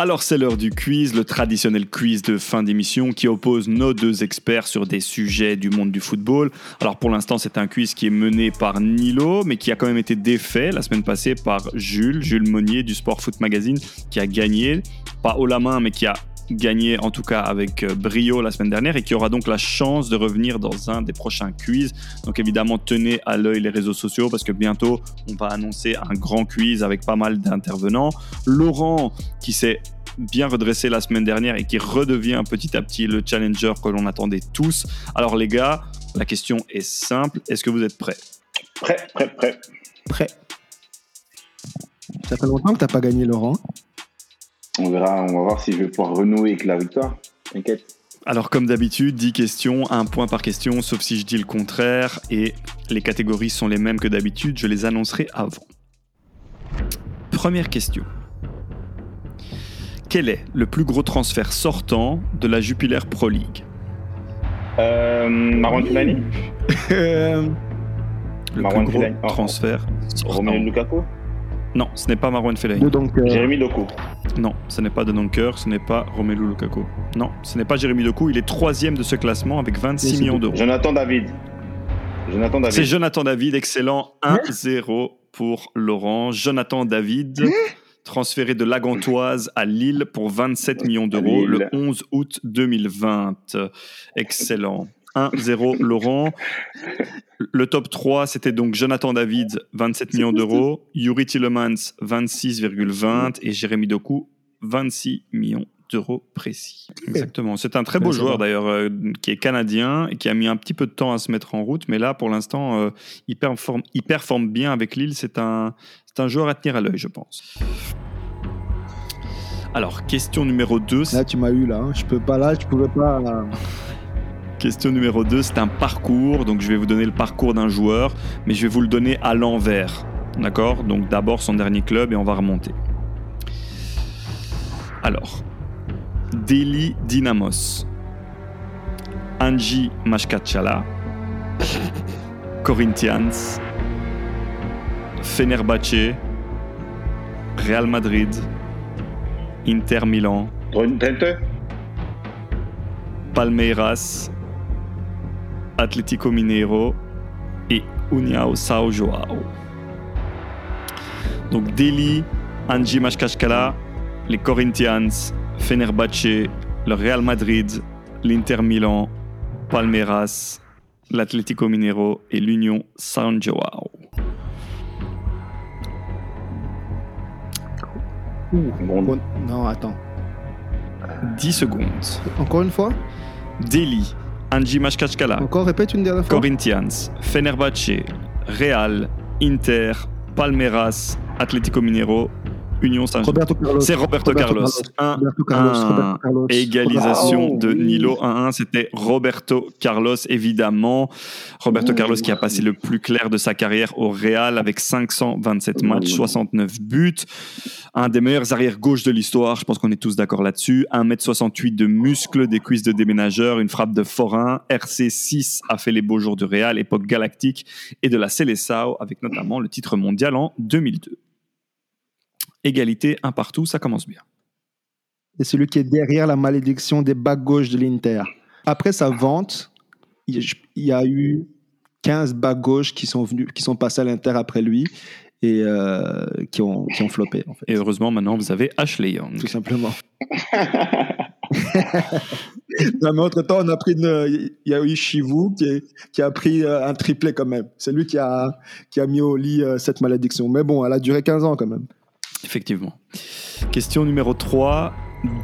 Alors c'est l'heure du quiz, le traditionnel quiz de fin d'émission qui oppose nos deux experts sur des sujets du monde du football. Alors pour l'instant c'est un quiz qui est mené par Nilo, mais qui a quand même été défait la semaine passée par Jules, Jules Monnier du Sport Foot Magazine, qui a gagné, pas haut la main, mais qui a gagné en tout cas avec euh, brio la semaine dernière et qui aura donc la chance de revenir dans un des prochains quiz. Donc évidemment, tenez à l'œil les réseaux sociaux parce que bientôt on va annoncer un grand quiz avec pas mal d'intervenants. Laurent qui s'est bien redressé la semaine dernière et qui redevient petit à petit le challenger que l'on attendait tous. Alors les gars, la question est simple, est-ce que vous êtes prêts? Prêt, prêt, prêt. Prêt. Ça fait longtemps que t'as pas gagné, Laurent. On verra, on va voir si je vais pouvoir renouer avec la victoire. T'inquiète. Alors comme d'habitude, 10 questions, un point par question, sauf si je dis le contraire, et les catégories sont les mêmes que d'habitude, je les annoncerai avant. Première question. Quel est le plus gros transfert sortant de la Jupiler Pro League? Euh, Marwan Fellaini Euh, Le Marwan plus gros. Oh, transfert sortant. Romelu Lukaku? Non, ce n'est pas Marwan Fellaini. Jérémy Doku Non, ce n'est pas De Donker, ce n'est pas Romelu Lukaku. Non, ce n'est pas Jérémy Doku, il est troisième de ce classement avec 26 Mais c'est millions d'euros. Jonathan David. Jonathan C'est David. Jonathan David, excellent. 1-0 pour Laurent. Jonathan David, transféré de Lagantoise à Lille pour 27 millions d'euros le 11 août 2020. Excellent. 1-0 Laurent. Le top 3, c'était donc Jonathan David, 27 millions d'euros. Yuri Tillemans, 26,20. Et Jérémy Doku, 26 millions d'euros précis. Exactement. C'est un très beau joueur d'ailleurs, euh, qui est canadien et qui a mis un petit peu de temps à se mettre en route. Mais là, pour l'instant, euh, il, performe, il performe bien avec Lille. C'est un, c'est un joueur à tenir à l'œil, je pense. Alors, question numéro 2. là, tu m'as eu, là. hein. Je peux pas, là, je pouvais pas. euh, Question numéro 2, c'est un parcours. Donc, je vais vous donner le parcours d'un joueur, mais je vais vous le donner à l'envers. D'accord? Donc, d'abord son dernier club et on va remonter. Alors, Delhi Dynamos, Anji Mashkachala, Corinthians, Fenerbahce, Real Madrid, Inter Milan, Palmeiras, Atlético Mineiro et União São João. Donc Delhi, Anji Mashkashkala, les Corinthians, Fenerbahce, le Real Madrid, l'Inter Milan, Palmeiras, l'Atlético Mineiro et l'Union São João. Non, attends. 10 secondes. Encore une fois? Delhi, Anji Mashkashkala, Encore, répète une dernière fois. Corinthians, Fenerbahce, Real, Inter, Palmeiras, Atlético Mineiro, Union Saint-Germain. Roberto Carlos. C'est Roberto, Carlos. 1 Roberto Carlos. Roberto Carlos. Égalisation de oui. Nilo 1-1, c'était Roberto Carlos, évidemment. Roberto. Carlos qui a passé le plus clair de sa carrière au Real avec 527 matchs, Mmh. 69 buts. Un des meilleurs arrière-gauche de l'histoire, je pense qu'on est tous d'accord là-dessus. 1m68 de muscles, des cuisses de déménageur, une frappe de forain. RC6 a fait les beaux jours du Real, époque galactique, et de la Seleção, avec notamment le titre mondial en 2002. Égalité, un partout, ça commence bien. C'est celui qui est derrière la malédiction des bas gauche de l'Inter. Après sa vente, il y a- eu 15 bas gauche qui sont, venus, qui sont passés à l'Inter après lui et euh, qui, ont, qui ont floppé, en fait. Et heureusement, maintenant, vous avez Ashley Young. Tout simplement. non, mais entre-temps, on a pris une- il y a eu Chivu qui, est- qui a pris euh, un triplé quand même. C'est lui qui a, qui a mis au lit euh, cette malédiction. Mais bon, elle a duré 15 ans quand même. Effectivement. Question numéro 3,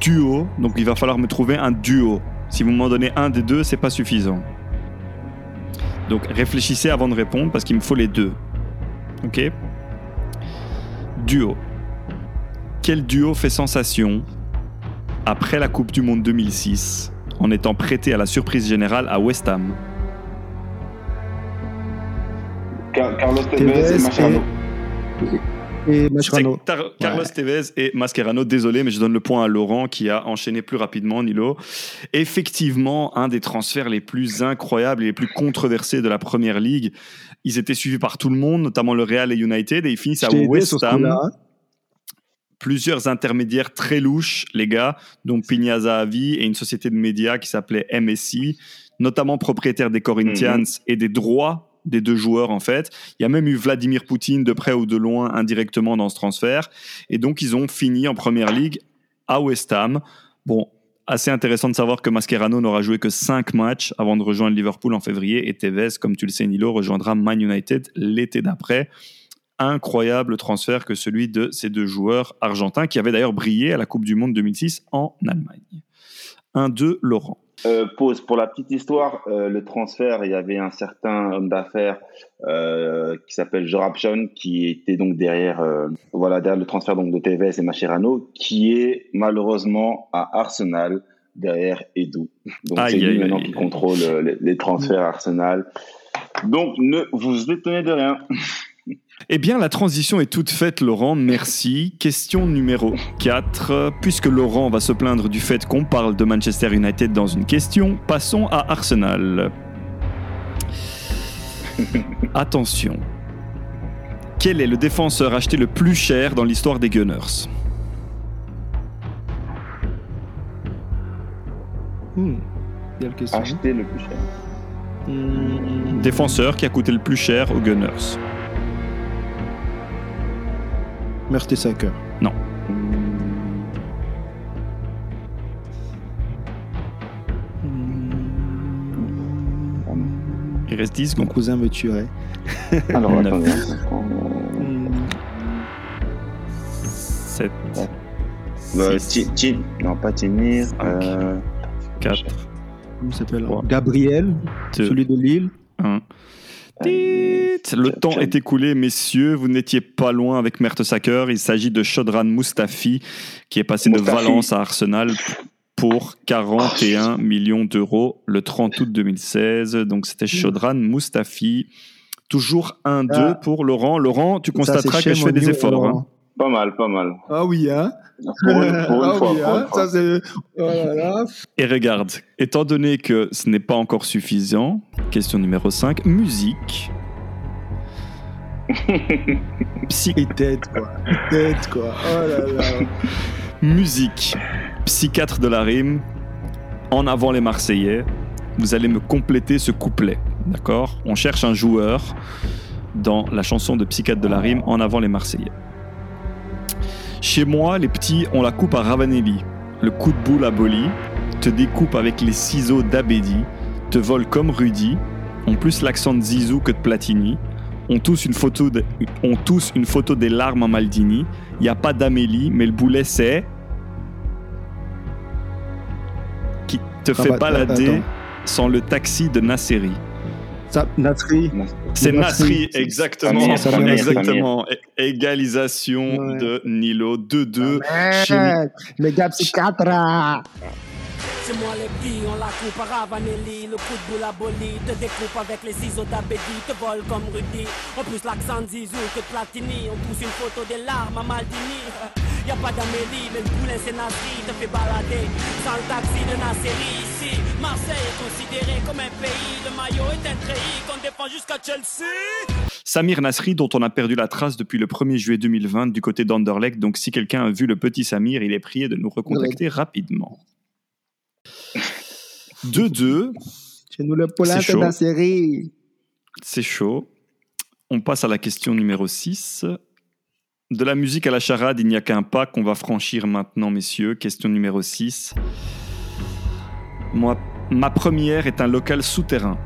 duo. Donc il va falloir me trouver un duo. Si vous m'en donnez un des deux, c'est pas suffisant. Donc réfléchissez avant de répondre parce qu'il me faut les deux. Ok Duo. Quel duo fait sensation après la Coupe du Monde 2006 en étant prêté à la surprise générale à West Ham? Car- Carlos Tevez Tevez et Mascherano. Et Mascherano. C'est Tar- Carlos Tevez et Mascherano, désolé, mais je donne le point à Laurent qui a enchaîné plus rapidement, Nilo. Effectivement, un des transferts les plus incroyables et les plus controversés de la première ligue. Ils étaient suivis par tout le monde, notamment le Real et United, et ils finissent à West Ham. plusieurs intermédiaires très louches, les gars, dont Pina Zahavi et une société de médias qui s'appelait MSI, notamment propriétaire des Corinthians Mhm. et des droits des deux joueurs en fait. Il y a même eu Vladimir Poutine de près ou de loin indirectement dans ce transfert. Et donc ils ont fini en première ligue à West Ham. Bon, assez intéressant de savoir que Mascherano n'aura joué que 5 matchs avant de rejoindre Liverpool en février et Tevez, comme tu le sais Nilo, rejoindra Man United l'été d'après. Incroyable transfert que celui de ces deux joueurs argentins qui avaient d'ailleurs brillé à la Coupe du Monde 2006 en Allemagne. 1-2 Laurent. Euh, pause. Pour la petite histoire, euh, le transfert, il y avait un certain homme d'affaires euh, qui s'appelle Jorapchon qui était donc derrière, euh, voilà, derrière le transfert donc de Tevez et Mascherano, qui est malheureusement à Arsenal derrière Edu. Donc c'est lui maintenant qui contrôle euh, les, les transferts à Arsenal. Donc ne vous étonnez de rien. Eh bien, la transition est toute faite, Laurent. Merci. Question numéro 4. Puisque Laurent va se plaindre du fait qu'on parle de Manchester United dans une question, passons à Arsenal. Attention. Quel est le défenseur acheté le plus cher dans l'histoire des Gunners? Hmm. Le plus cher. Hmm. Défenseur qui a coûté le plus cher aux Gunners. Mertesacker. Hmm, Il reste 10 Mon secondes. cousin me tuerait. Alors Neuf. attendez. Hmm. 7, Euh, Six. Ti- Ti- non pas Timir. Cinq. Euh, 4, Comment s'appelle? Gabriel, 2, celui de Lille. 1. Le temps est écoulé, messieurs. Vous n'étiez pas loin avec Mertesacker. Il s'agit de Shodran Mustafi, qui est passé de. Valence à Arsenal pour 41 millions d'euros le 30 août 2016. Donc c'était Shodran Mustafi. Toujours 1-2 Ah. pour Laurent. Laurent, tu constateras que je fais des efforts. Hein. Pas mal, pas mal. Ah oui, hein Pour une, pour une Ah fois. oui, pour hein une fois. Ça, c'est... Oh là là. Et regarde, étant donné que ce n'est pas encore suffisant, question numéro 5, musique. Psy- Il tête, quoi. Il tête, quoi. Oh là là. Musique, psychiatre de la rime, en avant les Marseillais. Vous allez me compléter ce couplet, d'accord? On cherche un joueur dans la chanson de psychiatre de la rime, en avant les Marseillais. Chez moi, les petits ont la coupe à Ravanelli, le coup de boule aboli, te découpe avec les ciseaux d'Abedi, te vole comme Rudy, ont plus l'accent de Zizou que de Platini, ont tous une photo, de- ont tous une photo des larmes à Maldini, il n'y a pas d'Amélie, mais le boulet c'est. Qui te Ah fait bah, balader attends. sans le taxi de Nasseri. Ça, Nasri. C'est Nasri. Nasri, exactement. Samir, exactement. Égalisation Ouais. de Nilo, 2-2. Chez- Merde, Les gars psychiatres. C'est moi les petits, on la coupe à Ravanelli Le coup de boule aboli, te découpe avec les ciseaux d'Abedi Te vole comme Rudy, en plus l'accent de Zizou que de Platini On pousse une photo des larmes à Maldini Y a pas d'Amélie, mais le poulet c'est Nasri Te fait balader sans le de Nasseri Ici, Marseille est considéré comme un pays Le maillot est un treillis qu'on défend jusqu'à Chelsea Samir Nasri, dont on a perdu la trace depuis le 1er juillet 2020 du côté d'Anderlecht. Donc, si quelqu'un a vu le petit Samir, il est prié de nous recontacter rapidement. 2-2, Chez nous, le poulain, C'est c'est chaud. la série. c'est chaud. On passe à la question numéro 6. De la musique à la charade, il n'y a qu'un pas qu'on va franchir maintenant, messieurs. Question numéro 6. Moi, ma première est un local souterrain.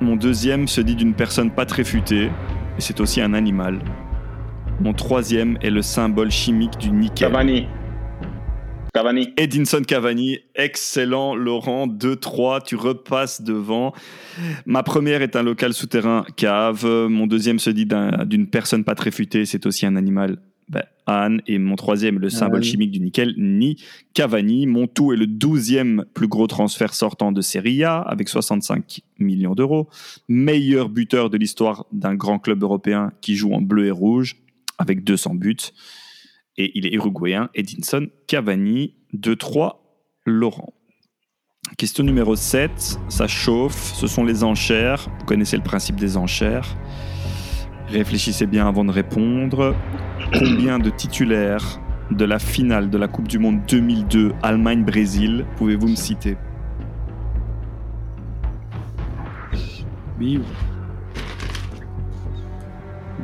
Mon deuxième se dit d'une personne pas très futée, et c'est aussi un animal. Mon troisième est le symbole chimique du nickel. Cavani. Cavani. Edinson Cavani, excellent Laurent, 2-3, tu repasses devant. Ma première est un local souterrain cave, mon deuxième se dit d'un- d'une personne pas très futée, c'est aussi un animal, ben, Anne, et mon troisième le symbole Anne. chimique du nickel, Ni Cavani. Mon tout est le douzième plus gros transfert sortant de Serie A, avec 65 millions d'euros. Meilleur buteur de l'histoire d'un grand club européen qui joue en bleu et rouge, avec 200 buts et il est uruguayen, Edinson Cavani, 2-3, Laurent. Question numéro 7, ça chauffe, ce sont les enchères, vous connaissez le principe des enchères. Réfléchissez bien avant de répondre. Combien de titulaires de la finale de la Coupe du Monde 2002 Allemagne-Brésil pouvez-vous me citer? Biou.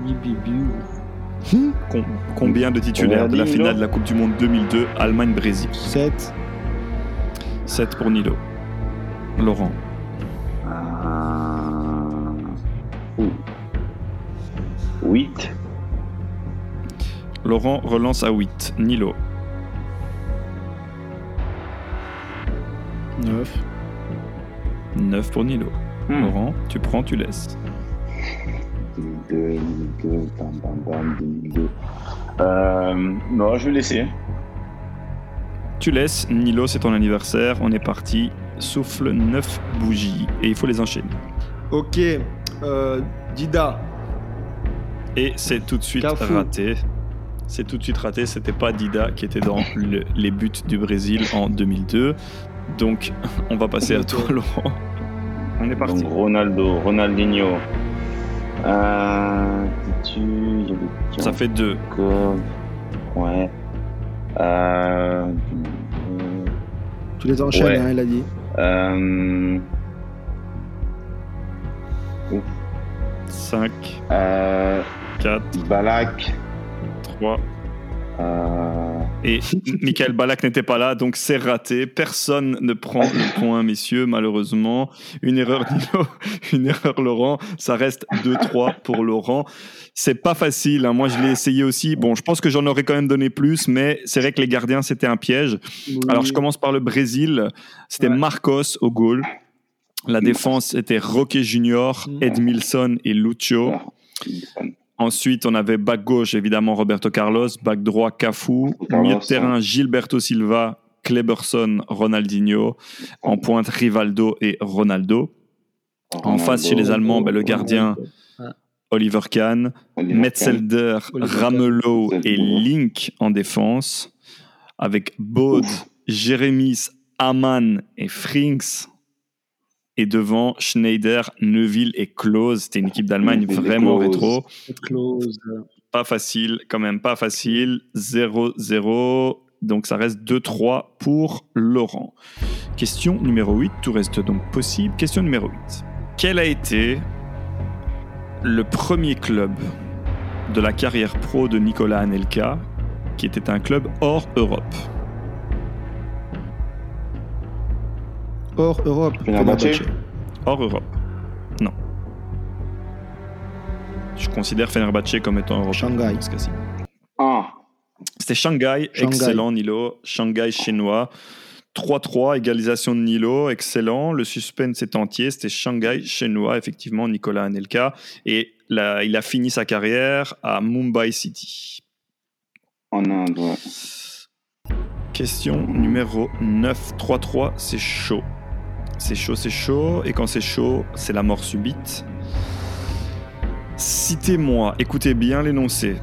Bi, bi, biou. Com- Combien de titulaires de la finale de la Coupe du Monde 2002 Allemagne-Brésil? 7. 7 pour Nilo. Laurent. Euh... 8. Laurent relance à 8. Nilo. 9. 9 pour Nilo. Hmm. Laurent, tu prends, tu laisses. 2002, 2002, bam, bam, bam, 2002. Euh, non, je vais laisser. Tu laisses. Nilo, c'est ton anniversaire. On est parti. Souffle 9 bougies. Et il faut les enchaîner. Ok. Euh, Dida. Et c'est tout de suite raté. C'est tout de suite raté. C'était pas Dida qui était dans le- les buts du Brésil en 2002. Donc, on va passer à toi, Laurent. On est parti. Donc Ronaldo, Ronaldinho. Euh, tu, Ça fait 2. encore Ouais. Euh, Tu les enchaînes, Ouais. hein, il a dit. euh, 5, euh, 4, Balak. 3. Euh, Et Michael Balak n'était pas là, donc c'est raté. Personne ne prend le point, messieurs, malheureusement. Une erreur Nilo, une erreur Laurent. Ça reste 2-3 pour Laurent. C'est pas facile. hein. Moi, je l'ai essayé aussi. Bon, je pense que j'en aurais quand même donné plus, mais c'est vrai que les gardiens, c'était un piège. Alors, je commence par le Brésil. C'était Ouais. Marcos au goal. La défense était Roque Junior, Mm. Edmilson et Lucho. Ensuite, on avait back gauche, évidemment, Roberto Carlos, back droit, Cafu, milieu de terrain, Gilberto Silva, Kleberson, Ronaldinho, en pointe, Rivaldo et Ronaldo. En face, chez les Allemands, ben, le gardien, Oliver Kahn, Metzelder. Ramelow et. Link en défense, avec Baud, Jérémis, Aman et Frinks. Et devant, Schneider, Neuville et Klose. C'était une équipe d'Allemagne vraiment rétro. Close. Pas facile, quand même pas facile. 0-0. Donc ça reste 2-3 pour Laurent. Question numéro 8, tout reste donc possible. Question numéro 8. Quel a été le premier club de la carrière pro de Nicolas Anelka qui était un club hors Europe? Hors Europe. Fenerbahçe. Hors Europe Non. Je considère Fenerbahçe comme étant européen. Shanghai. dans ce cas-ci. Ah, C'était Shanghai, Shanghai. excellent Nilo. Shanghai chinois. 3-3, égalisation de Nilo, excellent. Le suspense est entier. C'était Shanghai chinois, effectivement, Nicolas Anelka. Et là, il a fini sa carrière à Mumbai City. en Inde, ouais. Question numéro 9. 3-3, c'est chaud. C'est chaud, c'est chaud. Et quand c'est chaud, c'est la mort subite. Citez-moi, écoutez bien l'énoncé.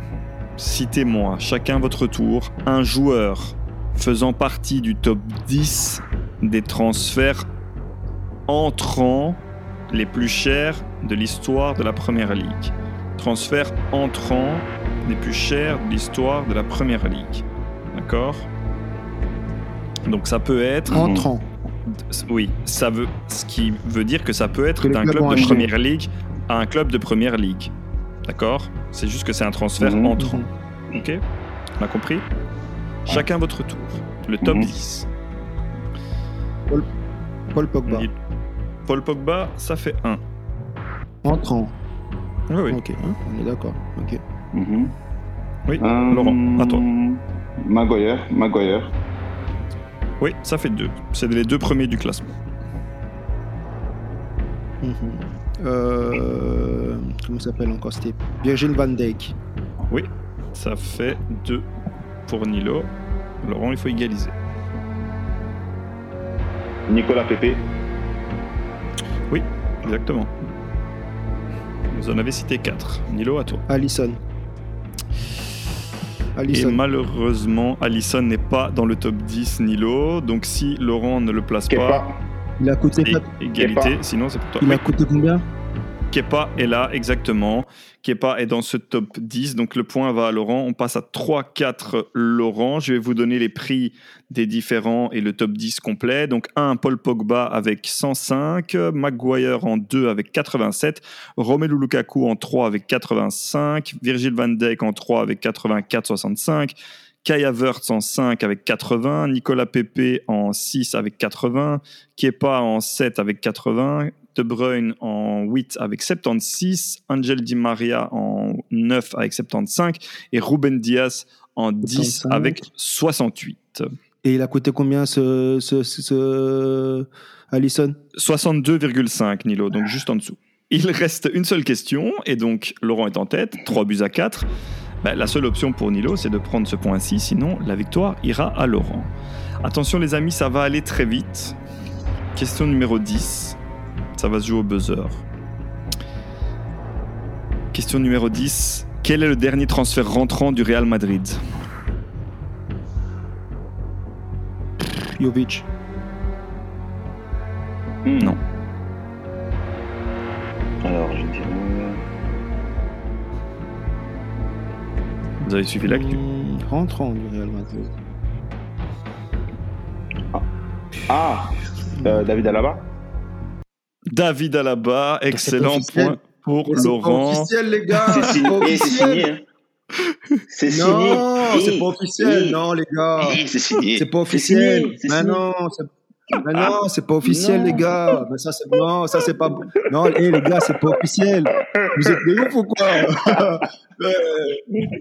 Citez-moi, chacun votre tour, un joueur faisant partie du top 10 des transferts entrants les plus chers de l'histoire de la Première Ligue. Transferts entrants les plus chers de l'histoire de la Première Ligue. D'accord? Donc ça peut être... Entrant. Oui, ça veut, ce qui veut dire que ça peut être d'un club de première ligue à un club de première ligue. D'accord? C'est juste que c'est un transfert Mhm. entrant. Ok? On a compris? Chacun votre tour. Le top Mhm. 10. Paul Pogba. Paul Pogba, ça fait 1. Entrant. Oui, oui. Ok, hein, on est d'accord. Ok. Mhm. Oui, Euh, Laurent, à toi. Maguire, Maguire. Oui, ça fait 2. C'est les deux premiers du classement. Mhm. Euh, comment s'appelle encore? C'était Virgil van Dijk. Ça fait 2 pour Nilo. Laurent, il faut égaliser. Nicolas Pepe. Exactement. Vous en avez cité 4. Nilo, à toi. Et malheureusement, Allison n'est pas dans le top 10 Nilo. Donc si Laurent ne le place pas. Il a coûté, pas- égalité. Kepa. Sinon, c'est pour toi. il Oui, a coûté combien? Kepa est là, exactement. Kepa est dans ce top 10, donc le point va à Laurent. On passe à 3-4 Laurent. Je vais vous donner les prix des différents et le top 10 complet. Donc 1, Paul Pogba avec 105, Maguire en 2 avec 87, Romelu Lukaku en 3 avec 85, Virgil van Dijk en 3 avec 84-65, Kai Havertz en 5 avec 80, Nicolas Pepe en 6 avec 80, Kepa en 7 avec 80, De Bruyne en 8 avec 76, Angel Di Maria en 9 avec 75 et Ruben Diaz en 10 75. avec 68. Et il a coûté combien ce, ce, ce, ce Allison 62,5 Nilo, donc juste en dessous. Il reste une seule question, et donc Laurent est en tête, 3 buts à 4. Ben, la seule option pour Nilo, c'est de prendre ce point-ci, sinon la victoire ira à Laurent. Attention les amis, ça va aller très vite. Question numéro 10, ça va se jouer au buzzer. Question numéro 10, quel est le dernier transfert rentrant du Real Madrid? Jovic. Hmm. Non. Alors, je dirais. Vous avez suivi l'actu? Hmm, rentrant du Real Madrid. Ah euh, David Alaba? David Alaba, excellent point pour Mais c'est pas Laurent. officiel, les gars. C'est C'est signé. pas c'est signé. hein. C'est signé. Non, c'est Eh, pas officiel. Non, les gars. C'est signé. C'est pas C'est officiel. c'est Mais non, c'est mais non, c'est pas officiel, Non. les gars. Mais ça, c'est non, ça c'est pas. Non, eh, les gars, c'est pas officiel. Vous êtes des ouf ou quoi? Euh,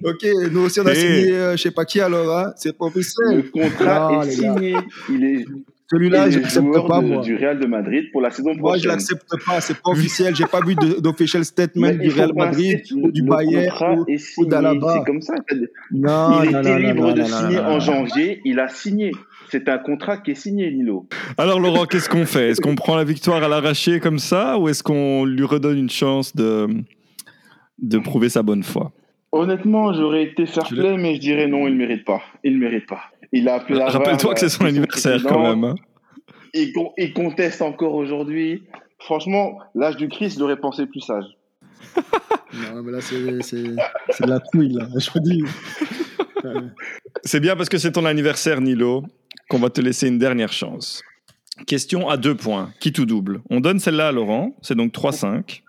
Ok, nous aussi on a Eh. signé, euh, je sais pas qui alors. Hein. C'est pas Le officiel. contrat Non, est signé. Il est, Celui-là, il je l'accepte pas moi. du Real de Madrid pour la saison Moi, je prochaine. l'accepte pas. C'est pas officiel. J'ai pas vu d'official statement du Real Madrid ou du Bayern ou, d'Alaba. C'est comme ça. Non, il non, était non, libre non, de non, signer en non. janvier. Il a signé. C'est un contrat qui est signé, Nilo. Alors Laurent, qu'est-ce qu'on fait? Est-ce qu'on prend la victoire à l'arraché comme ça ou est-ce qu'on lui redonne une chance de, de prouver sa bonne foi? Honnêtement, j'aurais été fair play, mais je dirais non, il ne mérite pas. Il ne mérite pas. Il a appelé Rappelle-toi que c'est son euh, anniversaire quand même. hein. Il, con- il conteste encore aujourd'hui. Franchement, l'âge du Christ, il aurait pensé plus sage. Non, mais là, c'est c'est- c'est de la trouille, là. Je vous dis. C'est bien parce que c'est ton anniversaire Nilo qu'on va te laisser une dernière chance. Question à deux points. Qui tout double? On donne celle-là à Laurent, c'est donc 3-5.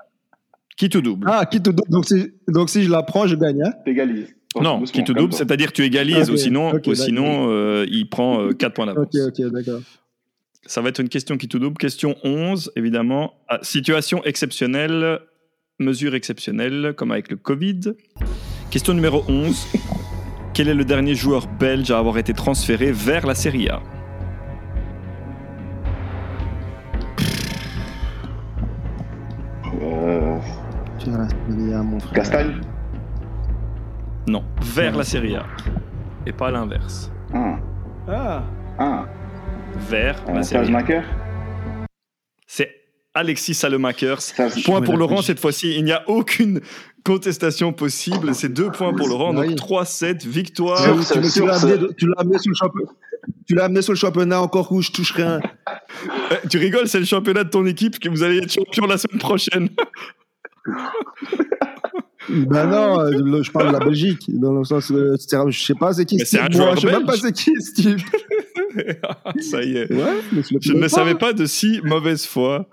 Qui tout double? Ah, qui te double? Donc, si, donc, si je la prends, je gagne. Hein T'égalises. Non, qui tout double, c'est-à-dire tu égalises Ok, ou sinon, ou sinon euh, il prend 4 points d'avance. ok, ok, d'accord. Ça va être une question qui tout double. Question 11, évidemment. Ah, situation exceptionnelle, mesure exceptionnelle, comme avec le Covid. Question numéro 11. Quel est le dernier joueur belge à avoir été transféré vers la Serie A? Euh, Tu vas la Serie A, mon frère. Castagne Non, vers la Serie A. Et pas l'inverse. Ah. Ah, Ah. Vers Euh, la Serie A. C'est Alexis Salemakers. Point pour la Laurent cette fois-ci. Il n'y a aucune contestation possible. C'est deux points pour Laurent. Donc Oui. 3-7, victoire. Sur tu, l'as amené, sur le championnat. Tu l'as amené sur le championnat encore où je touche rien. Eh, Tu rigoles, c'est le championnat de ton équipe que vous allez être champion la semaine prochaine. Ben non, euh, le- je parle de la Belgique. Dans le sens, euh, je sais pas c'est qui Mais un type. Moi, Je sais même pas c'est qui type. Ça y est. Ouais, mais je, ne pas. savais pas de si mauvaise foi.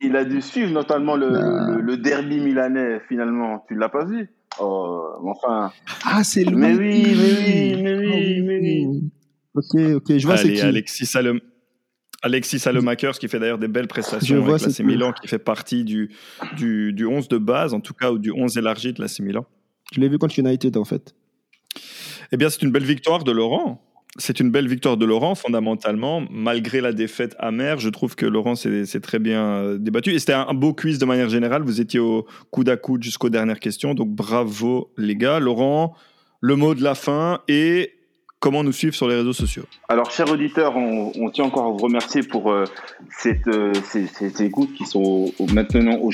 Il a dû suivre notamment le, Ah. le, le derby milanais, finalement. Tu l'as pas vu? Oh, enfin. Ah, c'est lui. Mais oui, mais oui, mais Ah oui, mais oui. Ok, ok, je vois c'est Allez, qui. Alexis Salem. Alexis Salemakers, qui fait d'ailleurs des belles Je prestations vois, avec l'AC Milan, qui fait partie du, du, du 11 de base, en tout cas, ou du 11 élargi de l'AC Milan. Je l'ai vu contre United en fait. Eh bien, c'est une belle victoire de Laurent. C'est une belle victoire de Laurent, fondamentalement. Malgré la défaite amère, je trouve que Laurent s'est très bien euh, débattu. Et c'était un, un beau quiz de manière générale. Vous étiez au coude à coude jusqu'aux dernières questions. Donc, bravo, les gars. Laurent, le mot de la fin et comment nous suivre sur les réseaux sociaux. Alors, chers auditeurs, on, tient encore à vous remercier pour euh, cette, euh, ces, écoutes qui sont maintenant au